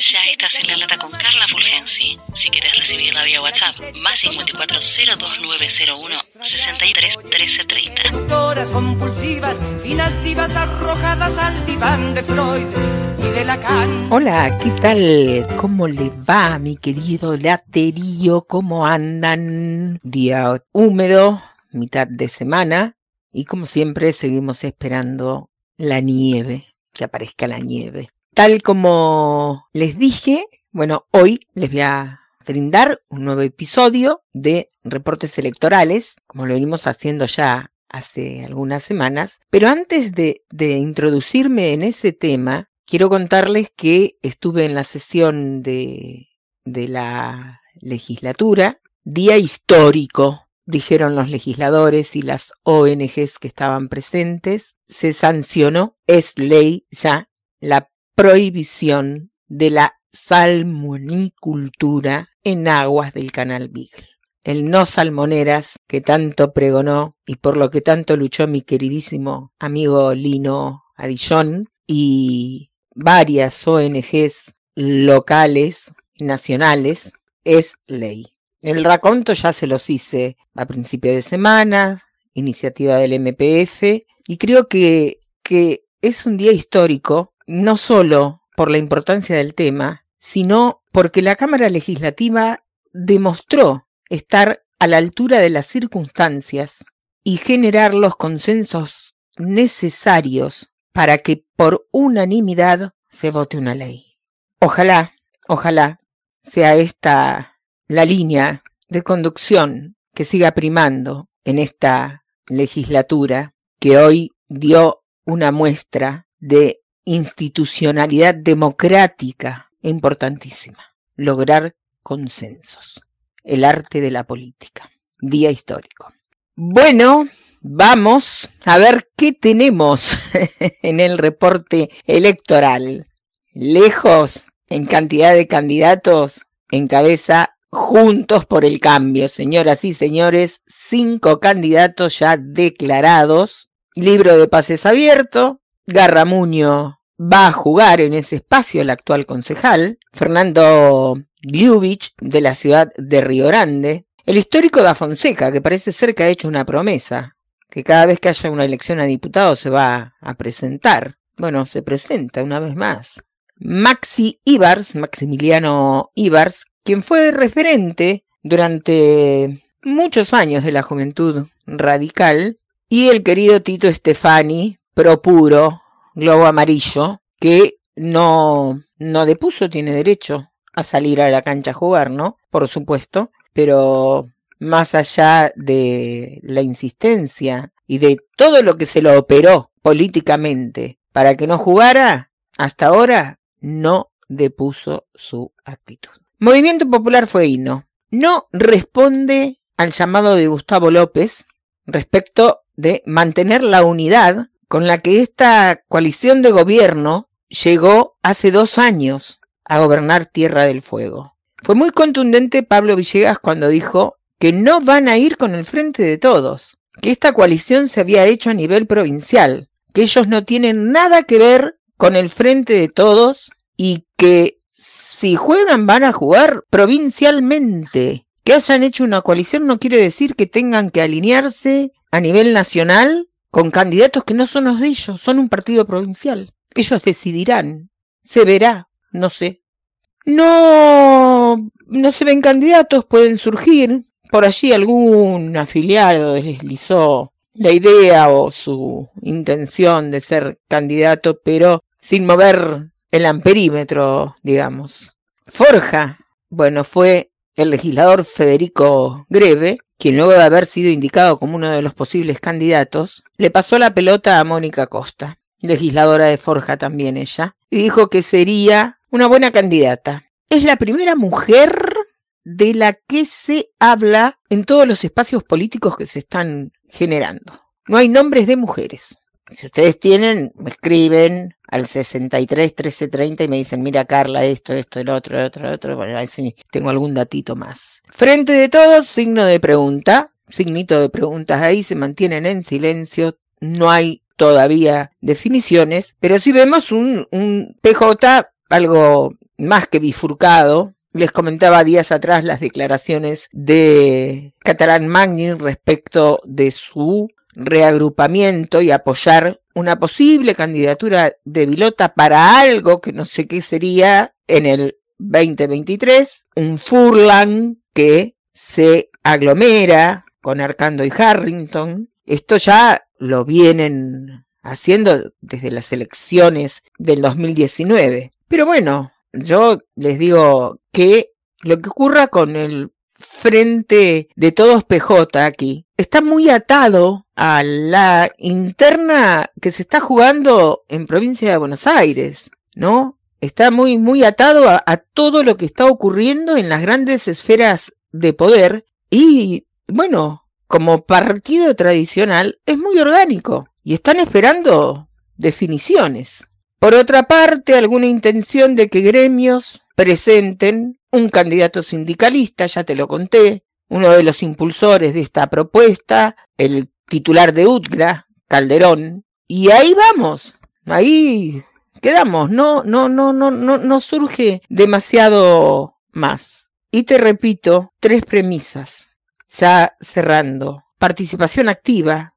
Ya estás en la lata con Carla Fulgensi. Si quieres recibirla vía WhatsApp, más 54 02901 63 13 30. compulsivas, finas divas arrojadas al diván de Freud y de Lacan. Hola, ¿qué tal? ¿Cómo le va, mi querido laterío? ¿Cómo andan? Día húmedo, mitad de semana, y como siempre seguimos esperando la nieve, que aparezca la nieve. Tal como les dije, bueno, hoy les voy a brindar un nuevo episodio de reportes electorales, como lo venimos haciendo ya hace algunas semanas. Pero antes de, de introducirme en ese tema, quiero contarles que estuve en la sesión de, de la legislatura, día histórico, dijeron los legisladores y las ONGs que estaban presentes, se sancionó, es ley ya, la prohibición de la salmonicultura en aguas del canal Beagle. El no salmoneras que tanto pregonó y por lo que tanto luchó mi queridísimo amigo Lino Adillón y varias ONGs locales, nacionales, es ley. El raconto ya se los hice a principio de semana, iniciativa del MPF, y creo que, que es un día histórico no solo por la importancia del tema, sino porque la Cámara Legislativa demostró estar a la altura de las circunstancias y generar los consensos necesarios para que por unanimidad se vote una ley. Ojalá, ojalá sea esta la línea de conducción que siga primando en esta legislatura que hoy dio una muestra de institucionalidad democrática importantísima. Lograr consensos. El arte de la política. Día histórico. Bueno, vamos a ver qué tenemos en el reporte electoral. Lejos en cantidad de candidatos encabeza Juntos por el Cambio, señoras y señores, cinco candidatos ya declarados. Libro de pases abierto. Garramuño va a jugar en ese espacio el actual concejal, Fernando Gliubich, de la ciudad de Río Grande, el histórico da Fonseca, que parece ser que ha hecho una promesa, que cada vez que haya una elección a diputado se va a presentar. Bueno, se presenta una vez más. Maxi Ibars, Maximiliano Ibars, quien fue referente durante muchos años de la juventud radical, y el querido Tito Stefani, pro puro, globo amarillo, que no, no depuso, tiene derecho a salir a la cancha a jugar, ¿no? Por supuesto, pero más allá de la insistencia y de todo lo que se lo operó políticamente para que no jugara, hasta ahora no depuso su actitud. Movimiento Popular fue hino. No responde al llamado de Gustavo López respecto de mantener la unidad con la que esta coalición de gobierno llegó hace dos años a gobernar Tierra del Fuego. Fue muy contundente Pablo Villegas cuando dijo que no van a ir con el frente de todos, que esta coalición se había hecho a nivel provincial, que ellos no tienen nada que ver con el frente de todos y que si juegan van a jugar provincialmente. Que hayan hecho una coalición no quiere decir que tengan que alinearse a nivel nacional con candidatos que no son los de ellos, son un partido provincial. Ellos decidirán, se verá, no sé. No, no se ven candidatos, pueden surgir. Por allí algún afiliado deslizó la idea o su intención de ser candidato, pero sin mover el amperímetro, digamos. Forja, bueno, fue el legislador Federico Greve, quien luego de haber sido indicado como uno de los posibles candidatos, le pasó la pelota a Mónica Costa, legisladora de Forja también ella, y dijo que sería una buena candidata. Es la primera mujer de la que se habla en todos los espacios políticos que se están generando. No hay nombres de mujeres. Si ustedes tienen, me escriben al 63 1330 y me dicen, mira Carla, esto, esto, el otro, el otro, el otro. Bueno, a ver si tengo algún datito más. Frente de todos, signo de pregunta. Signito de preguntas ahí, se mantienen en silencio. No hay todavía definiciones, pero sí vemos un, un PJ algo más que bifurcado. Les comentaba días atrás las declaraciones de Catalán Magnin respecto de su reagrupamiento y apoyar una posible candidatura de Vilota para algo que no sé qué sería en el 2023, un Furlan que se aglomera con Arcando y Harrington. Esto ya lo vienen haciendo desde las elecciones del 2019. Pero bueno, yo les digo que lo que ocurra con el frente de todos PJ aquí está muy atado a la interna que se está jugando en provincia de Buenos Aires, ¿no? Está muy, muy atado a, a todo lo que está ocurriendo en las grandes esferas de poder y, bueno, como partido tradicional es muy orgánico y están esperando definiciones. Por otra parte, alguna intención de que gremios presenten un candidato sindicalista, ya te lo conté, uno de los impulsores de esta propuesta, el titular de UTGRA, Calderón, y ahí vamos, ahí quedamos, no, no, no, no, no, no surge demasiado más. Y te repito, tres premisas, ya cerrando. Participación activa,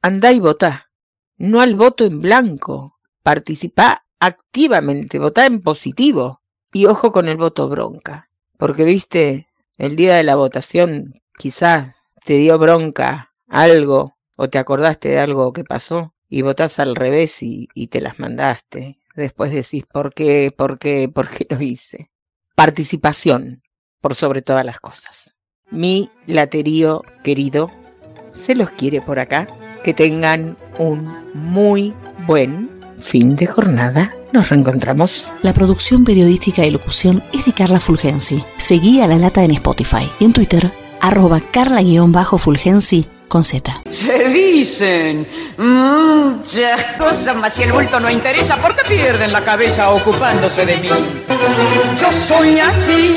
andá y votá, no al voto en blanco, participa activamente, votá en positivo. Y ojo con el voto bronca, porque viste, el día de la votación quizás te dio bronca algo o te acordaste de algo que pasó y votás al revés y, y te las mandaste. Después decís, ¿por qué? ¿Por qué? ¿Por qué lo hice? Participación, por sobre todas las cosas. Mi laterío querido se los quiere por acá. Que tengan un muy buen fin de jornada. Nos reencontramos. La producción periodística y locución es de Carla Fulgensi. Seguí a La Lata en Spotify y en Twitter, arroba carla-fulgensi con Z. Se dicen muchas cosas, mas si el bulto no interesa, ¿por qué pierden la cabeza ocupándose de mí? Yo soy así